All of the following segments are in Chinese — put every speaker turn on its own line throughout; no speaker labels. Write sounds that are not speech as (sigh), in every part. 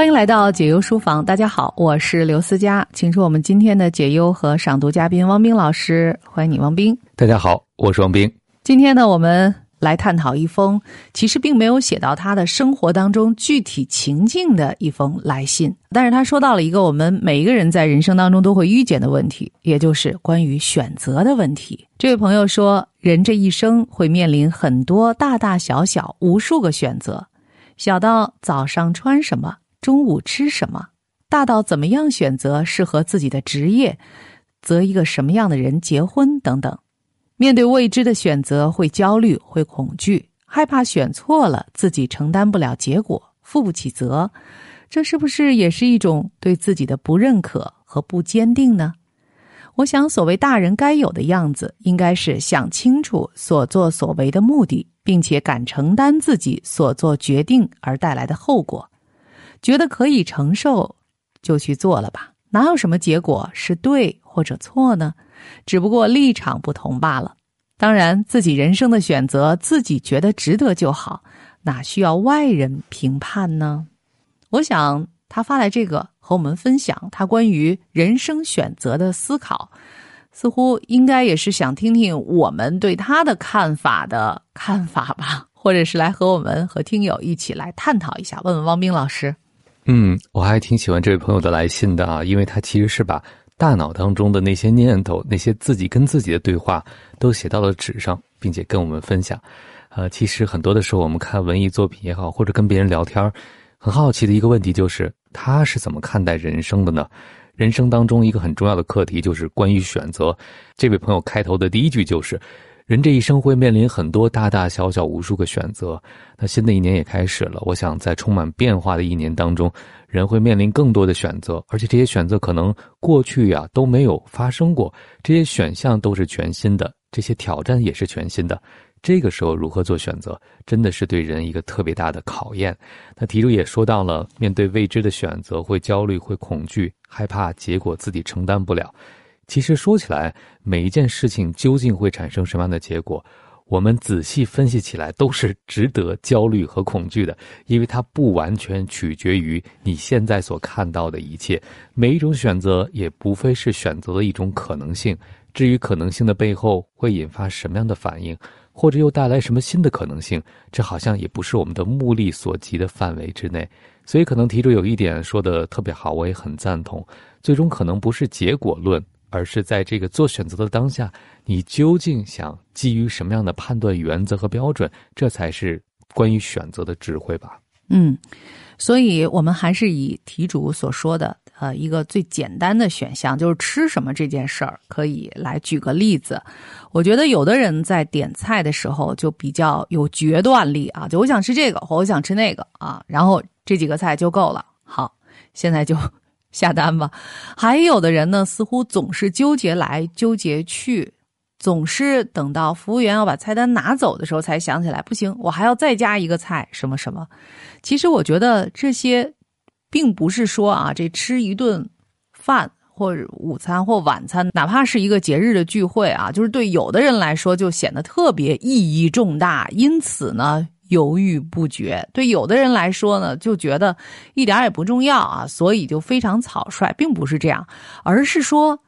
欢迎来到解忧书房，大家好，我是刘思佳，请出我们今天的解忧和赏读嘉宾汪冰老师，欢迎你，汪冰。
大家好，我是汪冰。
今天呢，我们来探讨一封其实并没有写到他的生活当中具体情境的一封来信，但是他说到了一个我们每一个人在人生当中都会遇见的问题，也就是关于选择的问题。这位朋友说，人这一生会面临很多大大小小无数个选择，小到早上穿什么。中午吃什么？大到怎么样选择适合自己的职业，择一个什么样的人结婚等等。面对未知的选择，会焦虑，会恐惧，害怕选错了，自己承担不了结果，负不起责。这是不是也是一种对自己的不认可和不坚定呢？我想，所谓大人该有的样子，应该是想清楚所作所为的目的，并且敢承担自己所做决定而带来的后果。觉得可以承受，就去做了吧。哪有什么结果是对或者错呢？只不过立场不同罢了。当然，自己人生的选择，自己觉得值得就好，哪需要外人评判呢？我想他发来这个和我们分享他关于人生选择的思考，似乎应该也是想听听我们对他的看法的看法吧，或者是来和我们和听友一起来探讨一下。问问汪冰老师。
嗯，我还挺喜欢这位朋友的来信的啊，因为他其实是把大脑当中的那些念头、那些自己跟自己的对话都写到了纸上，并且跟我们分享。呃，其实很多的时候，我们看文艺作品也好，或者跟别人聊天，很好奇的一个问题就是，他是怎么看待人生的呢？人生当中一个很重要的课题就是关于选择。这位朋友开头的第一句就是。人这一生会面临很多大大小小无数个选择，那新的一年也开始了。我想在充满变化的一年当中，人会面临更多的选择，而且这些选择可能过去呀都没有发生过，这些选项都是全新的，这些挑战也是全新的。这个时候如何做选择，真的是对人一个特别大的考验。那题主也说到了，面对未知的选择会焦虑、会恐惧、害怕结果自己承担不了。其实说起来，每一件事情究竟会产生什么样的结果，我们仔细分析起来都是值得焦虑和恐惧的，因为它不完全取决于你现在所看到的一切。每一种选择也不非是选择的一种可能性，至于可能性的背后会引发什么样的反应，或者又带来什么新的可能性，这好像也不是我们的目力所及的范围之内。所以，可能题主有一点说的特别好，我也很赞同。最终可能不是结果论。而是在这个做选择的当下，你究竟想基于什么样的判断原则和标准？这才是关于选择的智慧吧。
嗯，所以我们还是以题主所说的，呃，一个最简单的选项，就是吃什么这件事儿，可以来举个例子。我觉得有的人在点菜的时候就比较有决断力啊，就我想吃这个，或我想吃那个啊，然后这几个菜就够了。好，现在就。下单吧，还有的人呢，似乎总是纠结来纠结去，总是等到服务员要把菜单拿走的时候才想起来，不行，我还要再加一个菜，什么什么。其实我觉得这些，并不是说啊，这吃一顿饭或者午餐或晚餐，哪怕是一个节日的聚会啊，就是对有的人来说就显得特别意义重大，因此呢。犹豫不决，对有的人来说呢，就觉得一点也不重要啊，所以就非常草率，并不是这样，而是说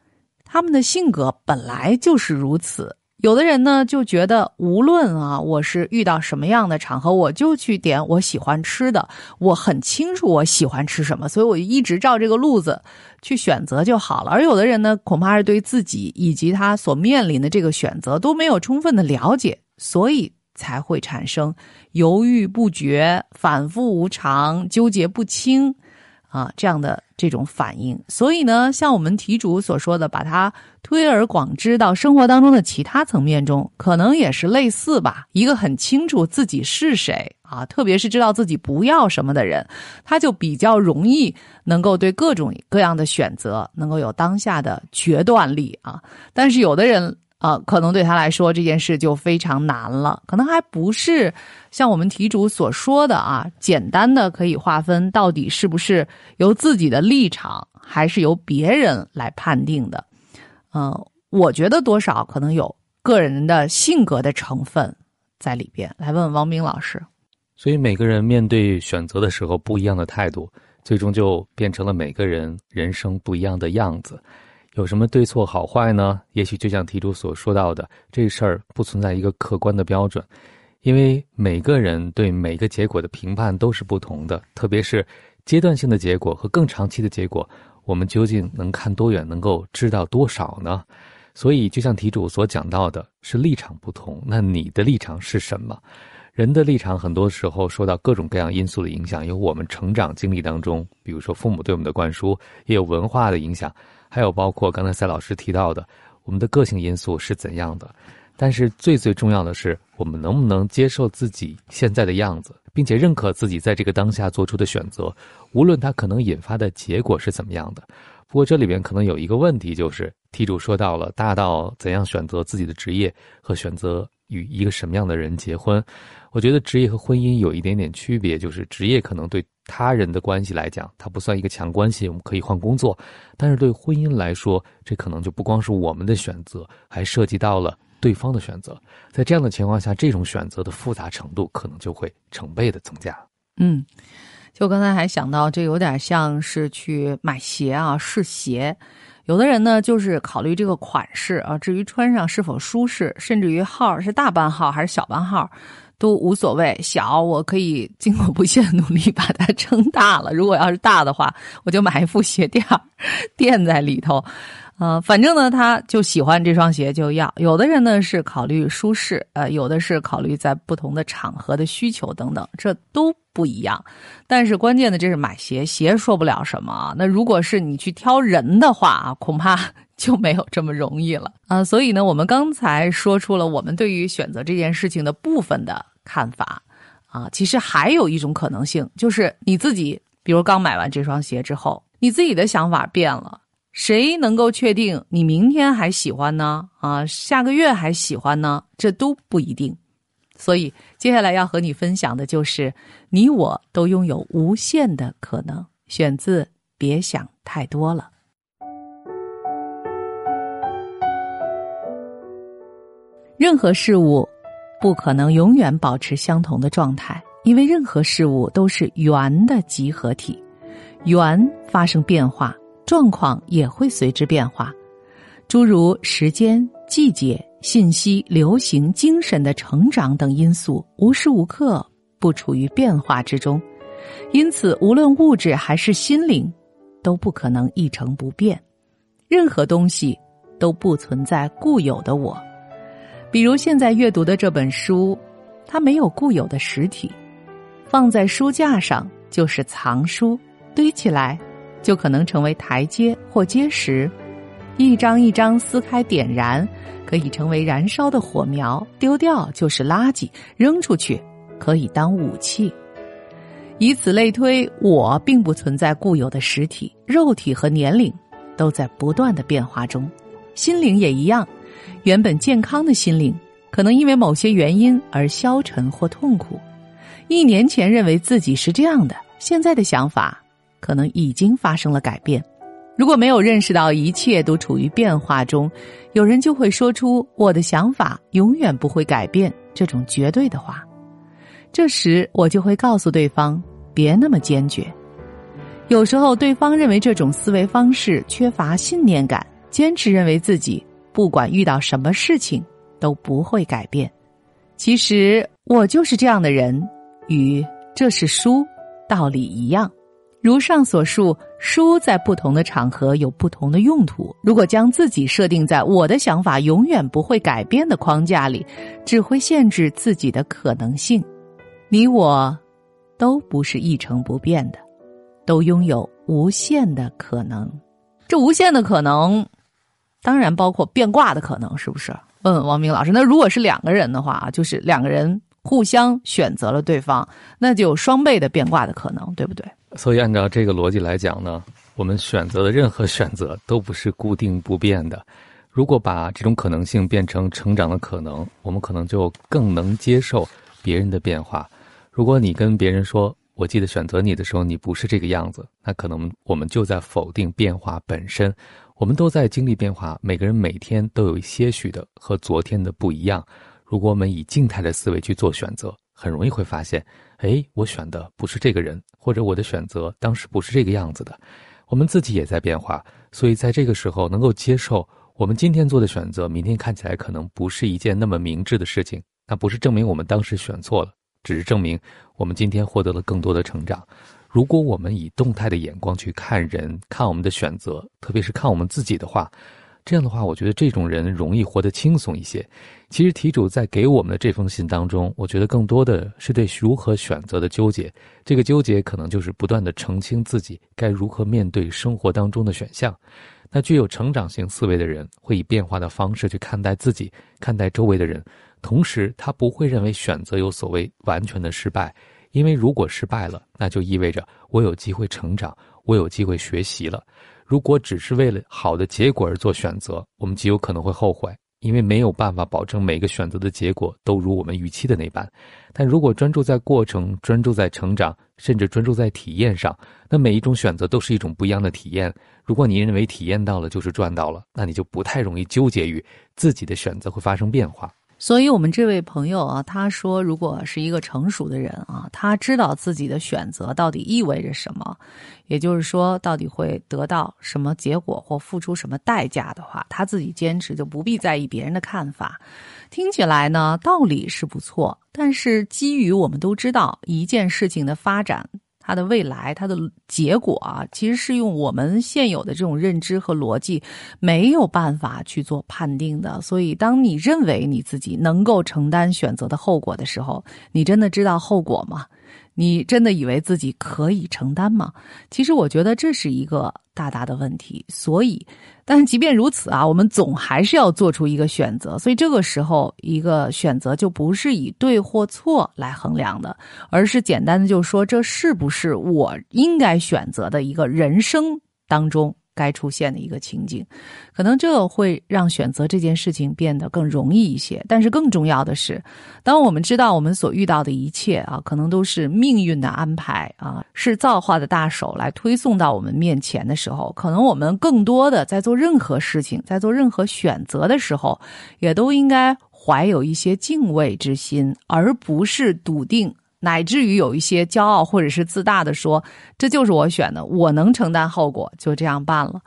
他们的性格本来就是如此。有的人呢，就觉得无论啊，我是遇到什么样的场合，我就去点我喜欢吃的，我很清楚我喜欢吃什么，所以我就一直照这个路子去选择就好了。而有的人呢，恐怕是对自己以及他所面临的这个选择都没有充分的了解，所以。才会产生犹豫不决、反复无常、纠结不清啊这样的这种反应。所以呢，像我们题主所说的，把它推而广之到生活当中的其他层面中，可能也是类似吧。一个很清楚自己是谁啊，特别是知道自己不要什么的人，他就比较容易能够对各种各样的选择能够有当下的决断力啊。但是有的人。啊，可能对他来说这件事就非常难了，可能还不是像我们题主所说的啊，简单的可以划分到底是不是由自己的立场，还是由别人来判定的。嗯，我觉得多少可能有个人的性格的成分在里边。来问问王明老师。
所以每个人面对选择的时候不一样的态度，最终就变成了每个人人生不一样的样子。有什么对错好坏呢？也许就像题主所说到的，这事儿不存在一个客观的标准，因为每个人对每个结果的评判都是不同的。特别是阶段性的结果和更长期的结果，我们究竟能看多远，能够知道多少呢？所以，就像题主所讲到的，是立场不同。那你的立场是什么？人的立场很多时候受到各种各样因素的影响，有我们成长经历当中，比如说父母对我们的灌输，也有文化的影响。还有包括刚才赛老师提到的，我们的个性因素是怎样的？但是最最重要的是，我们能不能接受自己现在的样子，并且认可自己在这个当下做出的选择，无论它可能引发的结果是怎么样的。不过这里边可能有一个问题，就是题主说到了大到怎样选择自己的职业和选择与一个什么样的人结婚。我觉得职业和婚姻有一点点区别，就是职业可能对。他人的关系来讲，它不算一个强关系，我们可以换工作。但是对婚姻来说，这可能就不光是我们的选择，还涉及到了对方的选择。在这样的情况下，这种选择的复杂程度可能就会成倍的增加。
嗯，就刚才还想到，这有点像是去买鞋啊，试鞋。有的人呢，就是考虑这个款式啊，至于穿上是否舒适，甚至于号是大半号还是小半号。都无所谓，小我可以经过不懈努力把它撑大了。如果要是大的话，我就买一副鞋垫垫在里头。呃，反正呢，他就喜欢这双鞋就要。有的人呢是考虑舒适，呃，有的是考虑在不同的场合的需求等等，这都不一样。但是关键的这是买鞋，鞋说不了什么。那如果是你去挑人的话啊，恐怕就没有这么容易了啊。所以呢，我们刚才说出了我们对于选择这件事情的部分的。看法，啊，其实还有一种可能性，就是你自己，比如刚买完这双鞋之后，你自己的想法变了，谁能够确定你明天还喜欢呢？啊，下个月还喜欢呢？这都不一定。所以接下来要和你分享的就是，你我都拥有无限的可能。选自《别想太多了》，任何事物。不可能永远保持相同的状态，因为任何事物都是圆的集合体，圆发生变化，状况也会随之变化。诸如时间、季节、信息、流行、精神的成长等因素，无时无刻不处于变化之中。因此，无论物质还是心灵，都不可能一成不变。任何东西都不存在固有的我。比如现在阅读的这本书，它没有固有的实体，放在书架上就是藏书，堆起来就可能成为台阶或阶石，一张一张撕开点燃，可以成为燃烧的火苗，丢掉就是垃圾，扔出去可以当武器。以此类推，我并不存在固有的实体，肉体和年龄都在不断的变化中，心灵也一样。原本健康的心灵，可能因为某些原因而消沉或痛苦。一年前认为自己是这样的，现在的想法可能已经发生了改变。如果没有认识到一切都处于变化中，有人就会说出“我的想法永远不会改变”这种绝对的话。这时，我就会告诉对方：“别那么坚决。”有时候，对方认为这种思维方式缺乏信念感，坚持认为自己。不管遇到什么事情都不会改变。其实我就是这样的人，与这是书道理一样。如上所述，书在不同的场合有不同的用途。如果将自己设定在我的想法永远不会改变的框架里，只会限制自己的可能性。你我都不是一成不变的，都拥有无限的可能。这无限的可能。当然包括变卦的可能，是不是？问王明老师。那如果是两个人的话就是两个人互相选择了对方，那就有双倍的变卦的可能，对不对？
所以按照这个逻辑来讲呢，我们选择的任何选择都不是固定不变的。如果把这种可能性变成成长的可能，我们可能就更能接受别人的变化。如果你跟别人说，我记得选择你的时候你不是这个样子，那可能我们就在否定变化本身。我们都在经历变化，每个人每天都有些许的和昨天的不一样。如果我们以静态的思维去做选择，很容易会发现，哎，我选的不是这个人，或者我的选择当时不是这个样子的。我们自己也在变化，所以在这个时候能够接受我们今天做的选择，明天看起来可能不是一件那么明智的事情。那不是证明我们当时选错了，只是证明我们今天获得了更多的成长。如果我们以动态的眼光去看人、看我们的选择，特别是看我们自己的话。这样的话，我觉得这种人容易活得轻松一些。其实题主在给我们的这封信当中，我觉得更多的是对如何选择的纠结。这个纠结可能就是不断的澄清自己该如何面对生活当中的选项。那具有成长型思维的人，会以变化的方式去看待自己，看待周围的人。同时，他不会认为选择有所谓完全的失败，因为如果失败了，那就意味着我有机会成长，我有机会学习了。如果只是为了好的结果而做选择，我们极有可能会后悔，因为没有办法保证每个选择的结果都如我们预期的那般。但如果专注在过程，专注在成长，甚至专注在体验上，那每一种选择都是一种不一样的体验。如果你认为体验到了就是赚到了，那你就不太容易纠结于自己的选择会发生变化。
所以，我们这位朋友啊，他说，如果是一个成熟的人啊，他知道自己的选择到底意味着什么，也就是说，到底会得到什么结果或付出什么代价的话，他自己坚持就不必在意别人的看法。听起来呢，道理是不错，但是基于我们都知道一件事情的发展。它的未来，它的结果啊，其实是用我们现有的这种认知和逻辑没有办法去做判定的。所以，当你认为你自己能够承担选择的后果的时候，你真的知道后果吗？你真的以为自己可以承担吗？其实我觉得这是一个大大的问题。所以，但是即便如此啊，我们总还是要做出一个选择。所以这个时候，一个选择就不是以对或错来衡量的，而是简单的就说这是不是我应该选择的一个人生当中。该出现的一个情景，可能这会让选择这件事情变得更容易一些。但是更重要的是，当我们知道我们所遇到的一切啊，可能都是命运的安排啊，是造化的大手来推送到我们面前的时候，可能我们更多的在做任何事情，在做任何选择的时候，也都应该怀有一些敬畏之心，而不是笃定。乃至于有一些骄傲或者是自大的说，这就是我选的，我能承担后果，就这样办了。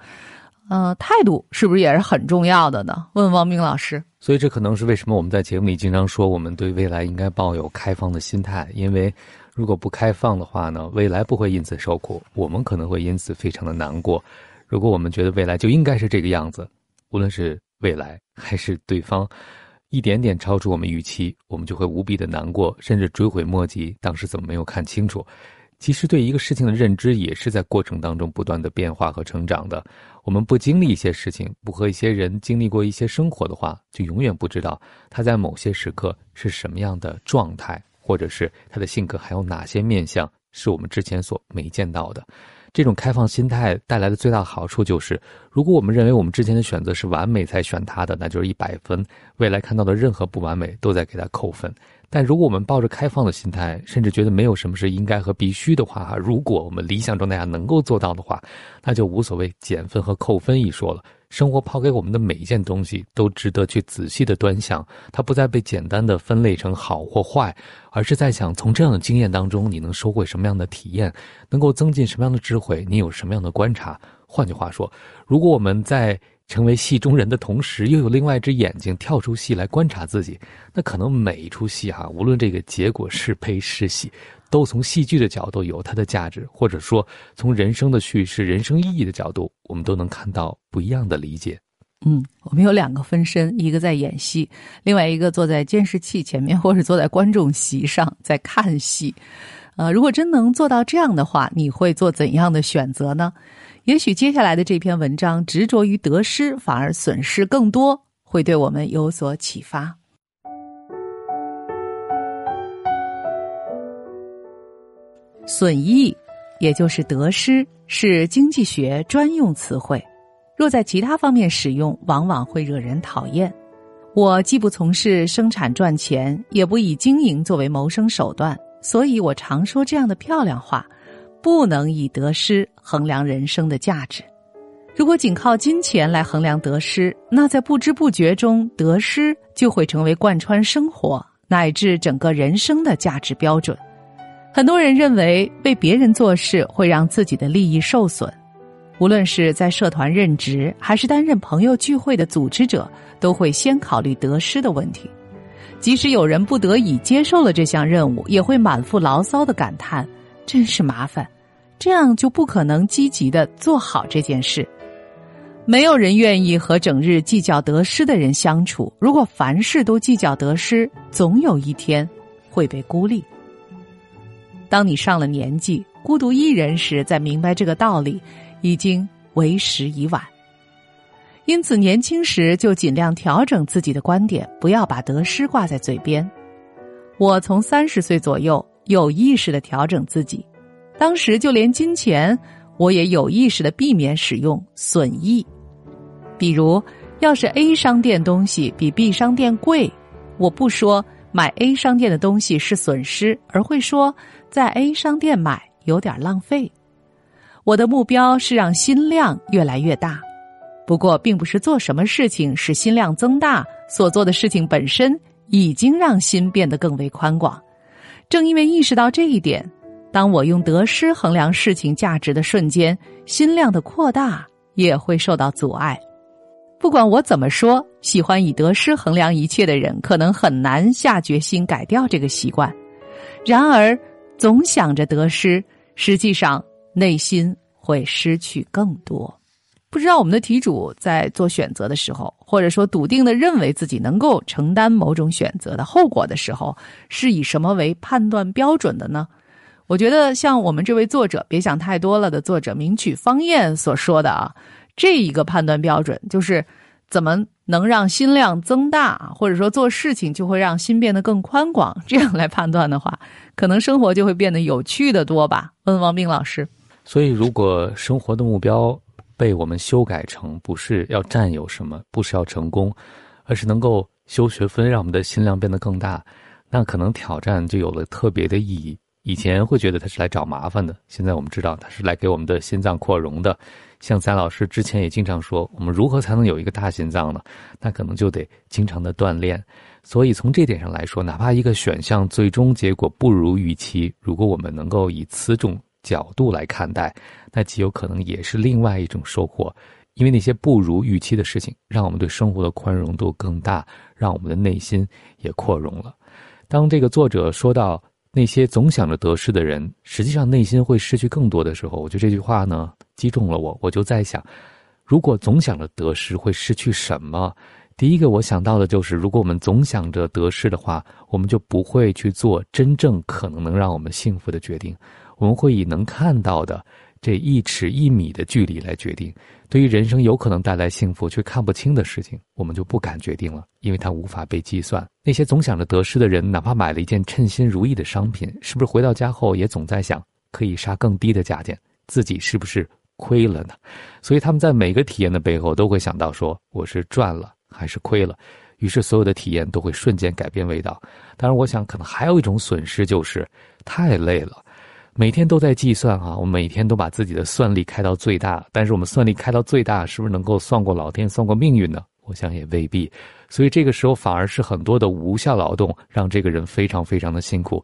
呃，态度是不是也是很重要的呢？问王明老师。
所以这可能是为什么我们在节目里经常说，我们对未来应该抱有开放的心态。因为如果不开放的话呢，未来不会因此受苦，我们可能会因此非常的难过。如果我们觉得未来就应该是这个样子，无论是未来还是对方。一点点超出我们预期，我们就会无比的难过，甚至追悔莫及。当时怎么没有看清楚？其实对一个事情的认知也是在过程当中不断的变化和成长的。我们不经历一些事情，不和一些人经历过一些生活的话，就永远不知道他在某些时刻是什么样的状态，或者是他的性格还有哪些面相是我们之前所没见到的。这种开放心态带来的最大好处就是，如果我们认为我们之前的选择是完美才选它的，那就是一百分。未来看到的任何不完美，都在给它扣分。但如果我们抱着开放的心态，甚至觉得没有什么是应该和必须的话，哈，如果我们理想状态下能够做到的话，那就无所谓减分和扣分一说了。生活抛给我们的每一件东西都值得去仔细的端详，它不再被简单的分类成好或坏，而是在想从这样的经验当中，你能收获什么样的体验，能够增进什么样的智慧，你有什么样的观察。换句话说，如果我们在成为戏中人的同时，又有另外一只眼睛跳出戏来观察自己，那可能每一出戏哈，无论这个结果是悲是喜，都从戏剧的角度有它的价值，或者说从人生的叙事、人生意义的角度，我们都能看到不一样的理解。
嗯，我们有两个分身，一个在演戏，另外一个坐在监视器前面，或者坐在观众席上在看戏。呃，如果真能做到这样的话，你会做怎样的选择呢？也许接下来的这篇文章执着于得失，反而损失更多，会对我们有所启发。损益，也就是得失，是经济学专用词汇。若在其他方面使用，往往会惹人讨厌。我既不从事生产赚钱，也不以经营作为谋生手段，所以我常说这样的漂亮话。不能以得失衡量人生的价值。如果仅靠金钱来衡量得失，那在不知不觉中，得失就会成为贯穿生活乃至整个人生的价值标准。很多人认为为别人做事会让自己的利益受损，无论是在社团任职，还是担任朋友聚会的组织者，都会先考虑得失的问题。即使有人不得已接受了这项任务，也会满腹牢骚的感叹：“真是麻烦。”这样就不可能积极的做好这件事。没有人愿意和整日计较得失的人相处。如果凡事都计较得失，总有一天会被孤立。当你上了年纪，孤独一人时，再明白这个道理，已经为时已晚。因此，年轻时就尽量调整自己的观点，不要把得失挂在嘴边。我从三十岁左右有意识的调整自己，当时就连金钱，我也有意识的避免使用损益。比如，要是 A 商店东西比 B 商店贵，我不说买 A 商店的东西是损失，而会说在 A 商店买有点浪费。我的目标是让心量越来越大。不过，并不是做什么事情使心量增大，所做的事情本身已经让心变得更为宽广。正因为意识到这一点，当我用得失衡量事情价值的瞬间，心量的扩大也会受到阻碍。不管我怎么说，喜欢以得失衡量一切的人，可能很难下决心改掉这个习惯。然而，总想着得失，实际上内心会失去更多。不知道我们的题主在做选择的时候，或者说笃定的认为自己能够承担某种选择的后果的时候，是以什么为判断标准的呢？我觉得像我们这位作者“别想太多了”的作者名曲方燕所说的啊，这一个判断标准就是怎么能让心量增大，或者说做事情就会让心变得更宽广，这样来判断的话，(laughs) 可能生活就会变得有趣的多吧？问王斌老师。
所以，如果生活的目标。被我们修改成不是要占有什么，不是要成功，而是能够修学分，让我们的心量变得更大。那可能挑战就有了特别的意义。以前会觉得他是来找麻烦的，现在我们知道他是来给我们的心脏扩容的。像咱老师之前也经常说，我们如何才能有一个大心脏呢？那可能就得经常的锻炼。所以从这点上来说，哪怕一个选项最终结果不如预期，如果我们能够以此种角度来看待，那极有可能也是另外一种收获，因为那些不如预期的事情，让我们对生活的宽容度更大，让我们的内心也扩容了。当这个作者说到那些总想着得失的人，实际上内心会失去更多的时候，我觉得这句话呢击中了我。我就在想，如果总想着得失，会失去什么？第一个我想到的就是，如果我们总想着得失的话，我们就不会去做真正可能能让我们幸福的决定。我们会以能看到的这一尺一米的距离来决定，对于人生有可能带来幸福却看不清的事情，我们就不敢决定了，因为它无法被计算。那些总想着得失的人，哪怕买了一件称心如意的商品，是不是回到家后也总在想，可以杀更低的价钱，自己是不是亏了呢？所以他们在每个体验的背后都会想到说，我是赚了还是亏了？于是所有的体验都会瞬间改变味道。当然，我想可能还有一种损失就是太累了。每天都在计算啊，我每天都把自己的算力开到最大，但是我们算力开到最大，是不是能够算过老天、算过命运呢？我想也未必。所以这个时候反而是很多的无效劳动，让这个人非常非常的辛苦。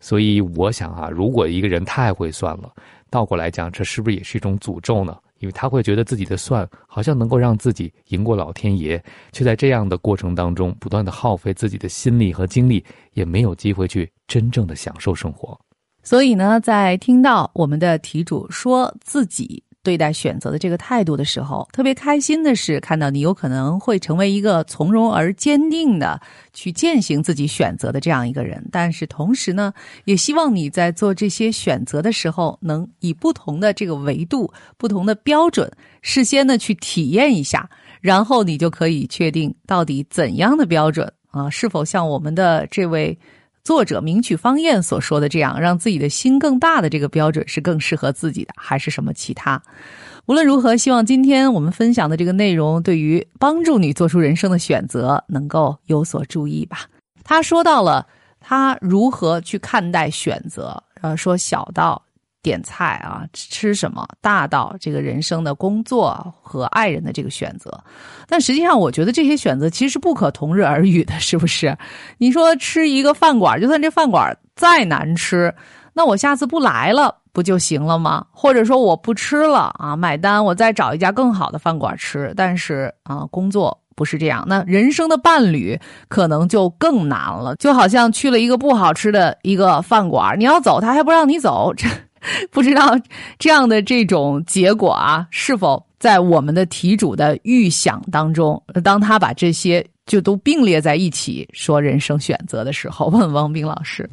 所以我想啊，如果一个人太会算了，倒过来讲，这是不是也是一种诅咒呢？因为他会觉得自己的算好像能够让自己赢过老天爷，却在这样的过程当中不断的耗费自己的心力和精力，也没有机会去真正的享受生活。
所以呢，在听到我们的题主说自己对待选择的这个态度的时候，特别开心的是看到你有可能会成为一个从容而坚定的去践行自己选择的这样一个人。但是同时呢，也希望你在做这些选择的时候，能以不同的这个维度、不同的标准，事先呢去体验一下，然后你就可以确定到底怎样的标准啊，是否像我们的这位。作者名曲方燕所说的这样，让自己的心更大的这个标准是更适合自己的，还是什么其他？无论如何，希望今天我们分享的这个内容，对于帮助你做出人生的选择，能够有所注意吧。他说到了他如何去看待选择，呃，说小到。点菜啊，吃什么？大到这个人生的工作和爱人的这个选择，但实际上，我觉得这些选择其实不可同日而语的，是不是？你说吃一个饭馆，就算这饭馆再难吃，那我下次不来了不就行了吗？或者说我不吃了啊，买单，我再找一家更好的饭馆吃。但是啊，工作不是这样，那人生的伴侣可能就更难了。就好像去了一个不好吃的一个饭馆，你要走，他还不让你走，这 (laughs) 不知道这样的这种结果啊，是否在我们的题主的预想当中？当他把这些就都并列在一起说人生选择的时候，(laughs) 问汪冰老师。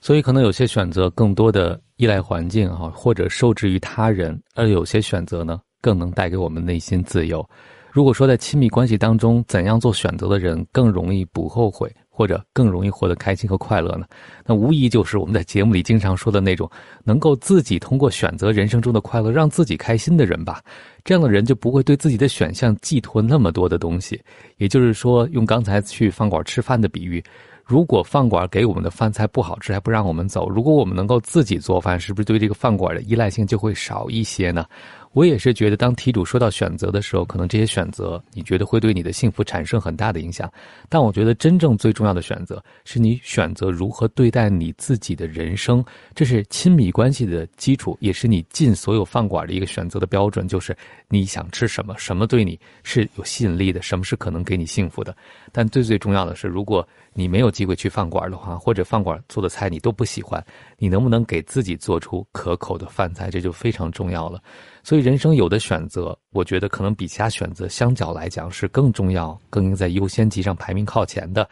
所以，可能有些选择更多的依赖环境哈，或者受制于他人；而有些选择呢，更能带给我们内心自由。如果说在亲密关系当中，怎样做选择的人更容易不后悔，或者更容易获得开心和快乐呢？那无疑就是我们在节目里经常说的那种，能够自己通过选择人生中的快乐，让自己开心的人吧。这样的人就不会对自己的选项寄托那么多的东西。也就是说，用刚才去饭馆吃饭的比喻。如果饭馆给我们的饭菜不好吃，还不让我们走，如果我们能够自己做饭，是不是对这个饭馆的依赖性就会少一些呢？我也是觉得，当题主说到选择的时候，可能这些选择你觉得会对你的幸福产生很大的影响。但我觉得真正最重要的选择，是你选择如何对待你自己的人生。这是亲密关系的基础，也是你进所有饭馆的一个选择的标准。就是你想吃什么，什么对你是有吸引力的，什么是可能给你幸福的。但最最重要的是，如果你没有机会去饭馆的话，或者饭馆做的菜你都不喜欢，你能不能给自己做出可口的饭菜，这就非常重要了。所以，人生有的选择，我觉得可能比其他选择相较来讲是更重要、更应在优先级上排名靠前的，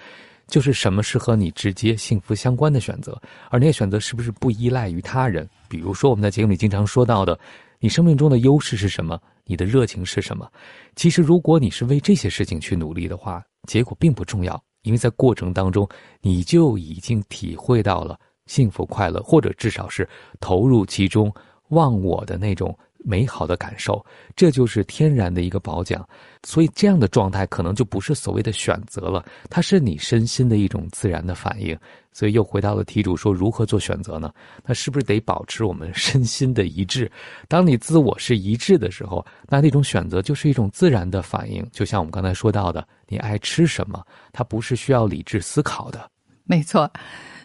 就是什么是和你直接幸福相关的选择，而那些选择是不是不依赖于他人？比如说，我们在节目里经常说到的，你生命中的优势是什么？你的热情是什么？其实，如果你是为这些事情去努力的话，结果并不重要。因为在过程当中，你就已经体会到了幸福快乐，或者至少是投入其中、忘我的那种美好的感受，这就是天然的一个褒奖。所以，这样的状态可能就不是所谓的选择了，它是你身心的一种自然的反应。所以，又回到了题主说如何做选择呢？那是不是得保持我们身心的一致？当你自我是一致的时候，那那种选择就是一种自然的反应。就像我们刚才说到的，你爱吃什么，它不是需要理智思考的。
没错。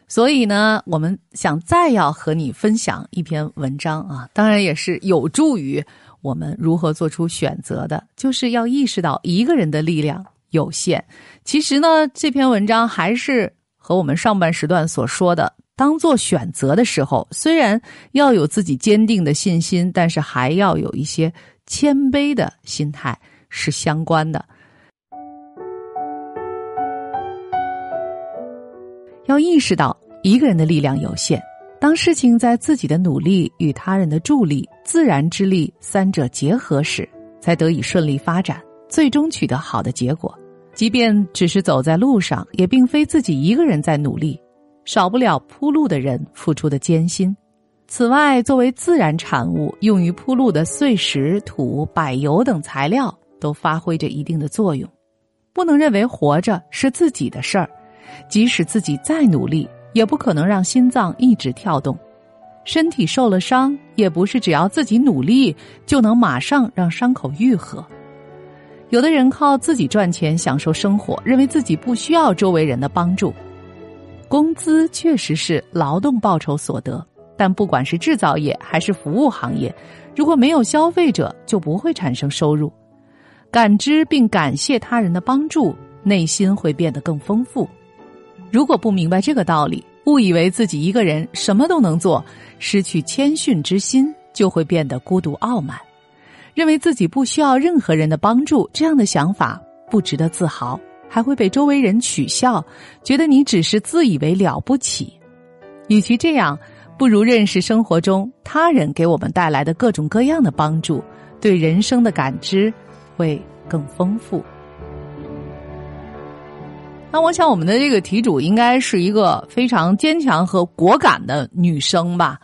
所以呢，我们想再要和你分享一篇文章啊，当然也是有助于。我们如何做出选择的，就是要意识到一个人的力量有限。其实呢，这篇文章还是和我们上半时段所说的，当做选择的时候，虽然要有自己坚定的信心，但是还要有一些谦卑的心态是相关的。要意识到一个人的力量有限。当事情在自己的努力与他人的助力、自然之力三者结合时，才得以顺利发展，最终取得好的结果。即便只是走在路上，也并非自己一个人在努力，少不了铺路的人付出的艰辛。此外，作为自然产物，用于铺路的碎石、土、柏油等材料都发挥着一定的作用。不能认为活着是自己的事儿，即使自己再努力。也不可能让心脏一直跳动，身体受了伤，也不是只要自己努力就能马上让伤口愈合。有的人靠自己赚钱享受生活，认为自己不需要周围人的帮助。工资确实是劳动报酬所得，但不管是制造业还是服务行业，如果没有消费者，就不会产生收入。感知并感谢他人的帮助，内心会变得更丰富。如果不明白这个道理，误以为自己一个人什么都能做，失去谦逊之心，就会变得孤独傲慢，认为自己不需要任何人的帮助。这样的想法不值得自豪，还会被周围人取笑，觉得你只是自以为了不起。与其这样，不如认识生活中他人给我们带来的各种各样的帮助，对人生的感知会更丰富。那我想，我们的这个题主应该是一个非常坚强和果敢的女生吧？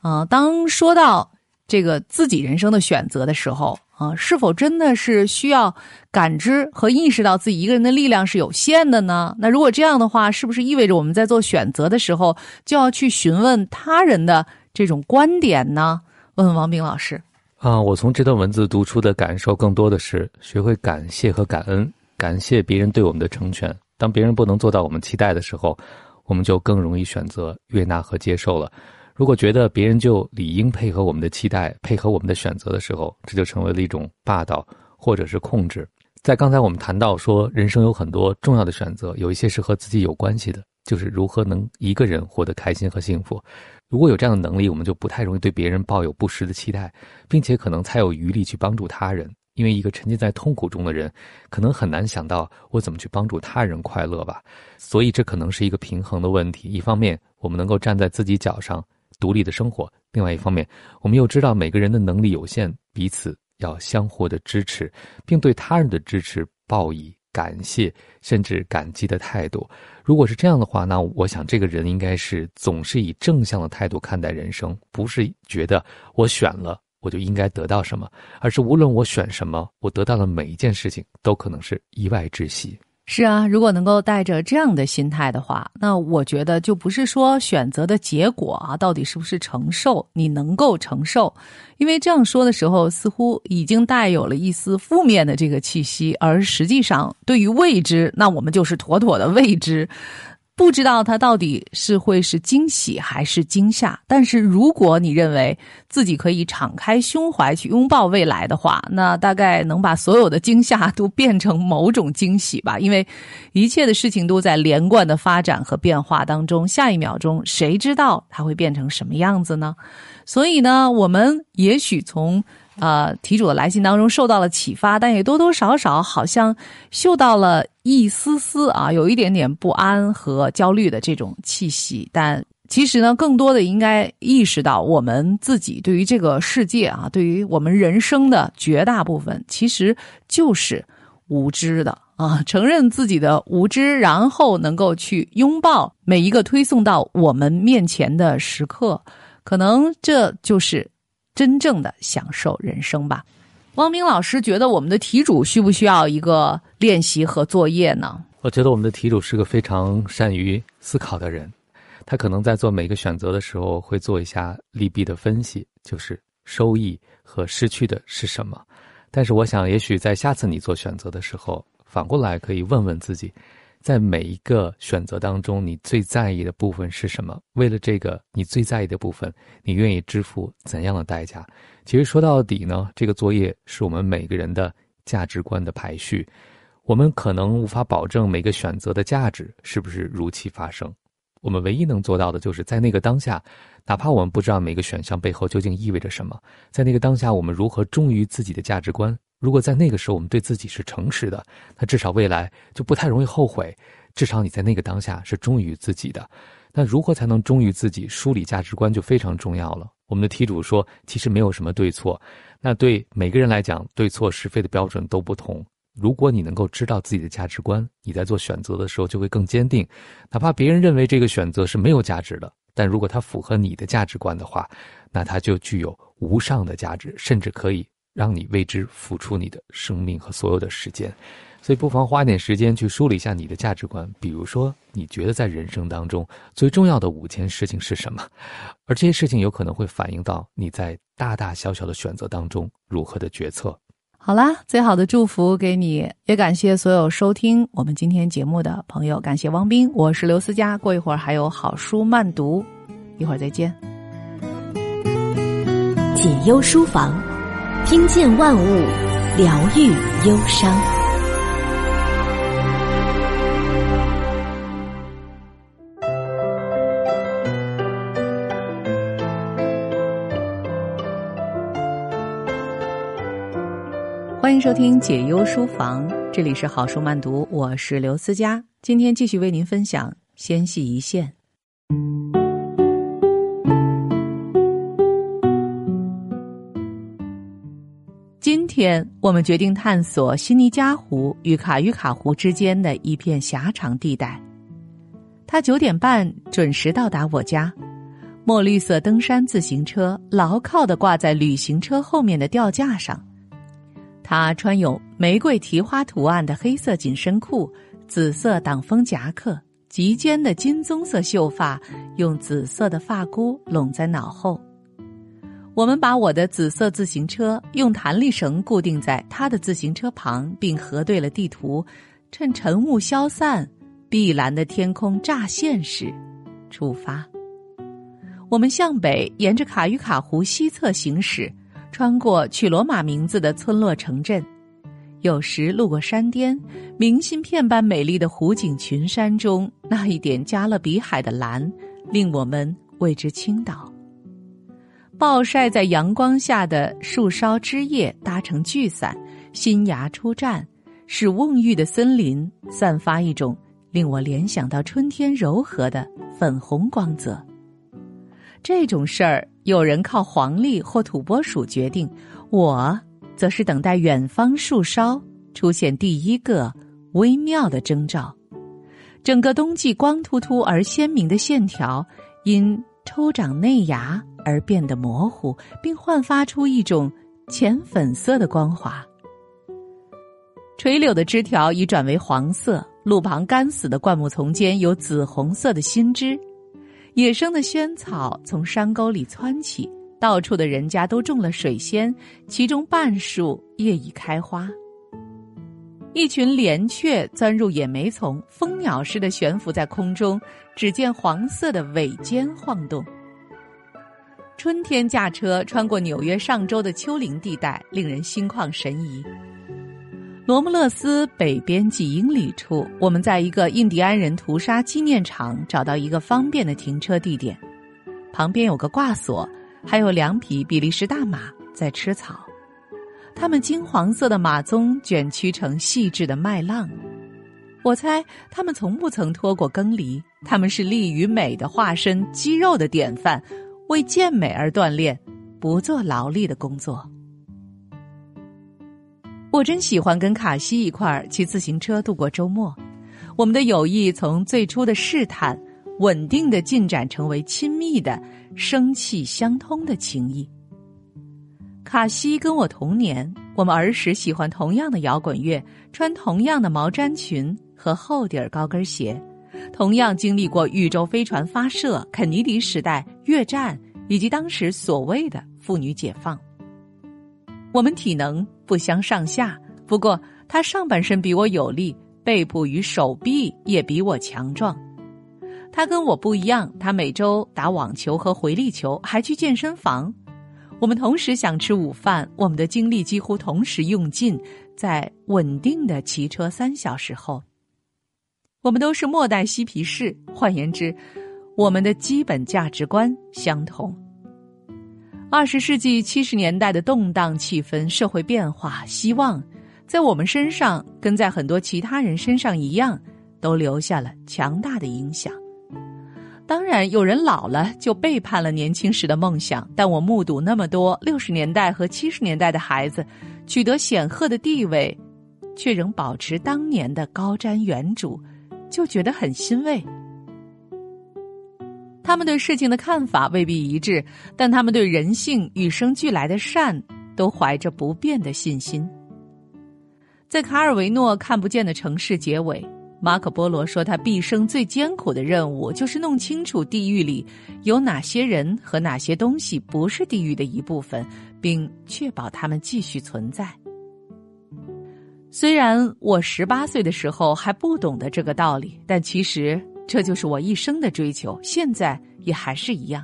啊，当说到这个自己人生的选择的时候，啊，是否真的是需要感知和意识到自己一个人的力量是有限的呢？那如果这样的话，是不是意味着我们在做选择的时候就要去询问他人的这种观点呢？问问王斌老师。
啊，我从这段文字读出的感受更多的是学会感谢和感恩，感谢别人对我们的成全。当别人不能做到我们期待的时候，我们就更容易选择悦纳和接受了。如果觉得别人就理应配合我们的期待、配合我们的选择的时候，这就成为了一种霸道或者是控制。在刚才我们谈到说，人生有很多重要的选择，有一些是和自己有关系的，就是如何能一个人活得开心和幸福。如果有这样的能力，我们就不太容易对别人抱有不实的期待，并且可能才有余力去帮助他人。因为一个沉浸在痛苦中的人，可能很难想到我怎么去帮助他人快乐吧。所以这可能是一个平衡的问题。一方面，我们能够站在自己脚上。独立的生活。另外一方面，我们又知道每个人的能力有限，彼此要相互的支持，并对他人的支持报以感谢甚至感激的态度。如果是这样的话，那我想这个人应该是总是以正向的态度看待人生，不是觉得我选了我就应该得到什么，而是无论我选什么，我得到的每一件事情都可能是意外之喜。
是啊，如果能够带着这样的心态的话，那我觉得就不是说选择的结果啊，到底是不是承受，你能够承受？因为这样说的时候，似乎已经带有了一丝负面的这个气息，而实际上对于未知，那我们就是妥妥的未知。不知道它到底是会是惊喜还是惊吓，但是如果你认为自己可以敞开胸怀去拥抱未来的话，那大概能把所有的惊吓都变成某种惊喜吧。因为一切的事情都在连贯的发展和变化当中，下一秒钟谁知道它会变成什么样子呢？所以呢，我们也许从。呃，题主的来信当中受到了启发，但也多多少少好像嗅到了一丝丝啊，有一点点不安和焦虑的这种气息。但其实呢，更多的应该意识到，我们自己对于这个世界啊，对于我们人生的绝大部分，其实就是无知的啊。承认自己的无知，然后能够去拥抱每一个推送到我们面前的时刻，可能这就是。真正的享受人生吧，汪明老师觉得我们的题主需不需要一个练习和作业呢？
我觉得我们的题主是个非常善于思考的人，他可能在做每个选择的时候会做一下利弊的分析，就是收益和失去的是什么。但是我想，也许在下次你做选择的时候，反过来可以问问自己。在每一个选择当中，你最在意的部分是什么？为了这个你最在意的部分，你愿意支付怎样的代价？其实说到底呢，这个作业是我们每个人的价值观的排序。我们可能无法保证每个选择的价值是不是如期发生，我们唯一能做到的就是在那个当下，哪怕我们不知道每个选项背后究竟意味着什么，在那个当下，我们如何忠于自己的价值观。如果在那个时候我们对自己是诚实的，那至少未来就不太容易后悔。至少你在那个当下是忠于自己的。那如何才能忠于自己？梳理价值观就非常重要了。我们的题主说，其实没有什么对错。那对每个人来讲，对错是非的标准都不同。如果你能够知道自己的价值观，你在做选择的时候就会更坚定。哪怕别人认为这个选择是没有价值的，但如果它符合你的价值观的话，那它就具有无上的价值，甚至可以。让你为之付出你的生命和所有的时间，所以不妨花点时间去梳理一下你的价值观。比如说，你觉得在人生当中最重要的五件事情是什么？而这些事情有可能会反映到你在大大小小的选择当中如何的决策。
好啦，最好的祝福给你，也感谢所有收听我们今天节目的朋友，感谢汪斌，我是刘思佳。过一会儿还有好书慢读，一会儿再见。
解忧书房。听见万物，疗愈忧伤。
欢迎收听解忧书房，这里是好书慢读，我是刘思佳。今天继续为您分享《纤细一线》。天我们决定探索悉尼加湖与卡于卡湖之间的一片狭长地带。他九点半准时到达我家，墨绿色登山自行车牢靠的挂在旅行车后面的吊架上。他穿有玫瑰提花图案的黑色紧身裤、紫色挡风夹克，及肩的金棕色秀发用紫色的发箍拢在脑后。我们把我的紫色自行车用弹力绳固定在他的自行车旁，并核对了地图。趁晨雾消散，碧蓝的天空乍现时，出发。我们向北沿着卡于卡湖西侧行驶，穿过取罗马名字的村落城镇，有时路过山巅，明信片般美丽的湖景群山中那一点加勒比海的蓝，令我们为之倾倒。暴晒在阳光下的树梢枝叶搭成巨伞，新芽出绽，使瓮郁的森林散发一种令我联想到春天柔和的粉红光泽。这种事儿，有人靠黄历或土拨鼠决定，我则是等待远方树梢出现第一个微妙的征兆。整个冬季光秃秃而鲜明的线条，因抽长内芽。而变得模糊，并焕发出一种浅粉色的光华。垂柳的枝条已转为黄色，路旁干死的灌木丛间有紫红色的新枝，野生的萱草从山沟里窜起，到处的人家都种了水仙，其中半数叶已开花。一群连雀钻入野莓丛，蜂鸟似的悬浮在空中，只见黄色的尾尖晃动。春天驾车穿过纽约上周的丘陵地带，令人心旷神怡。罗姆勒斯北边几英里处，我们在一个印第安人屠杀纪念场找到一个方便的停车地点，旁边有个挂锁，还有两匹比利时大马在吃草，它们金黄色的马鬃卷曲成细致的麦浪，我猜它们从不曾脱过耕犁，它们是力与美的化身，肌肉的典范。为健美而锻炼，不做劳力的工作。我真喜欢跟卡西一块儿骑自行车度过周末。我们的友谊从最初的试探，稳定的进展成为亲密的、生气相通的情谊。卡西跟我同年，我们儿时喜欢同样的摇滚乐，穿同样的毛毡裙和厚底儿高跟鞋。同样经历过宇宙飞船发射、肯尼迪时代、越战以及当时所谓的妇女解放。我们体能不相上下，不过他上半身比我有力，背部与手臂也比我强壮。他跟我不一样，他每周打网球和回力球，还去健身房。我们同时想吃午饭，我们的精力几乎同时用尽，在稳定的骑车三小时后。我们都是末代嬉皮士，换言之，我们的基本价值观相同。二十世纪七十年代的动荡气氛、社会变化、希望，在我们身上跟在很多其他人身上一样，都留下了强大的影响。当然，有人老了就背叛了年轻时的梦想，但我目睹那么多六十年代和七十年代的孩子取得显赫的地位，却仍保持当年的高瞻远瞩。就觉得很欣慰。他们对事情的看法未必一致，但他们对人性与生俱来的善都怀着不变的信心。在卡尔维诺看不见的城市结尾，马可波罗说，他毕生最艰苦的任务就是弄清楚地狱里有哪些人和哪些东西不是地狱的一部分，并确保他们继续存在。虽然我十八岁的时候还不懂得这个道理，但其实这就是我一生的追求，现在也还是一样。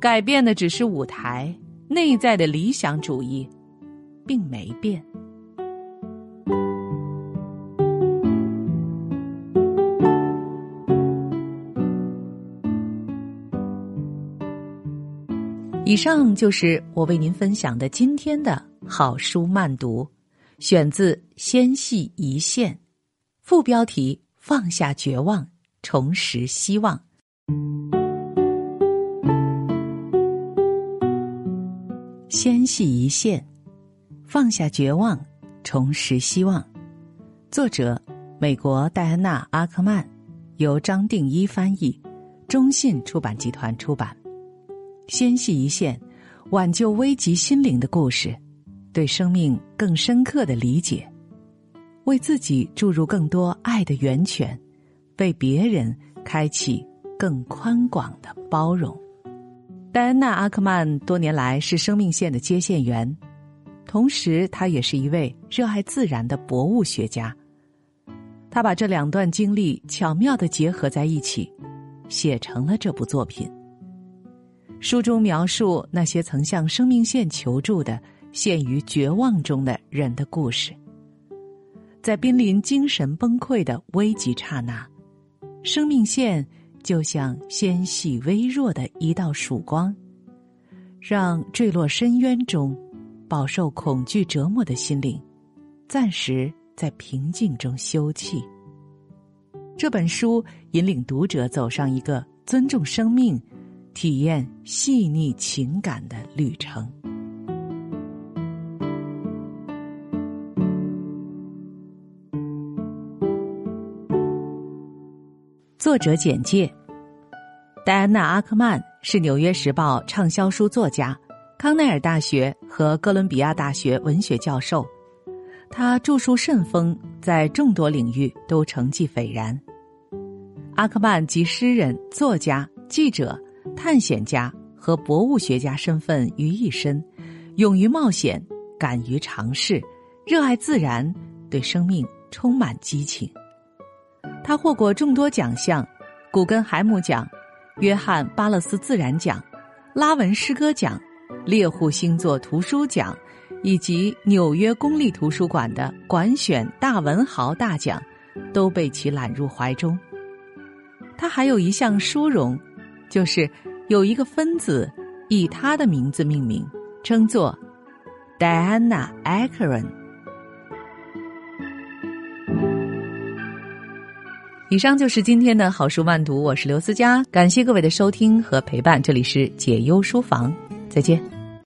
改变的只是舞台，内在的理想主义，并没变。以上就是我为您分享的今天的好书慢读。选自《纤细一线》，副标题：放下绝望，重拾希望。纤细一线，放下绝望，重拾希望。作者：美国戴安娜·阿克曼，由张定一翻译，中信出版集团出版。纤细一线，挽救危急心灵的故事。对生命更深刻的理解，为自己注入更多爱的源泉，为别人开启更宽广的包容。戴安娜·阿克曼多年来是生命线的接线员，同时她也是一位热爱自然的博物学家。他把这两段经历巧妙的结合在一起，写成了这部作品。书中描述那些曾向生命线求助的、陷于绝望中的人的故事。在濒临精神崩溃的危急刹那，生命线就像纤细微弱的一道曙光，让坠落深渊中、饱受恐惧折磨的心灵，暂时在平静中休憩。这本书引领读者走上一个尊重生命。体验细腻情感的旅程。作者简介：戴安娜·阿克曼是《纽约时报》畅销书作家，康奈尔大学和哥伦比亚大学文学教授。他著述甚丰，在众多领域都成绩斐然。阿克曼集诗人、作家、记者。探险家和博物学家身份于一身，勇于冒险，敢于尝试，热爱自然，对生命充满激情。他获过众多奖项：古根海姆奖、约翰巴勒斯自然奖、拉文诗歌奖、猎户星座图书奖，以及纽约公立图书馆的馆选大文豪大奖，都被其揽入怀中。他还有一项殊荣。就是有一个分子以他的名字命名，称作 Diana Ackern。以上就是今天的好书慢读，我是刘思佳，感谢各位的收听和陪伴，这里是解忧书房，再见。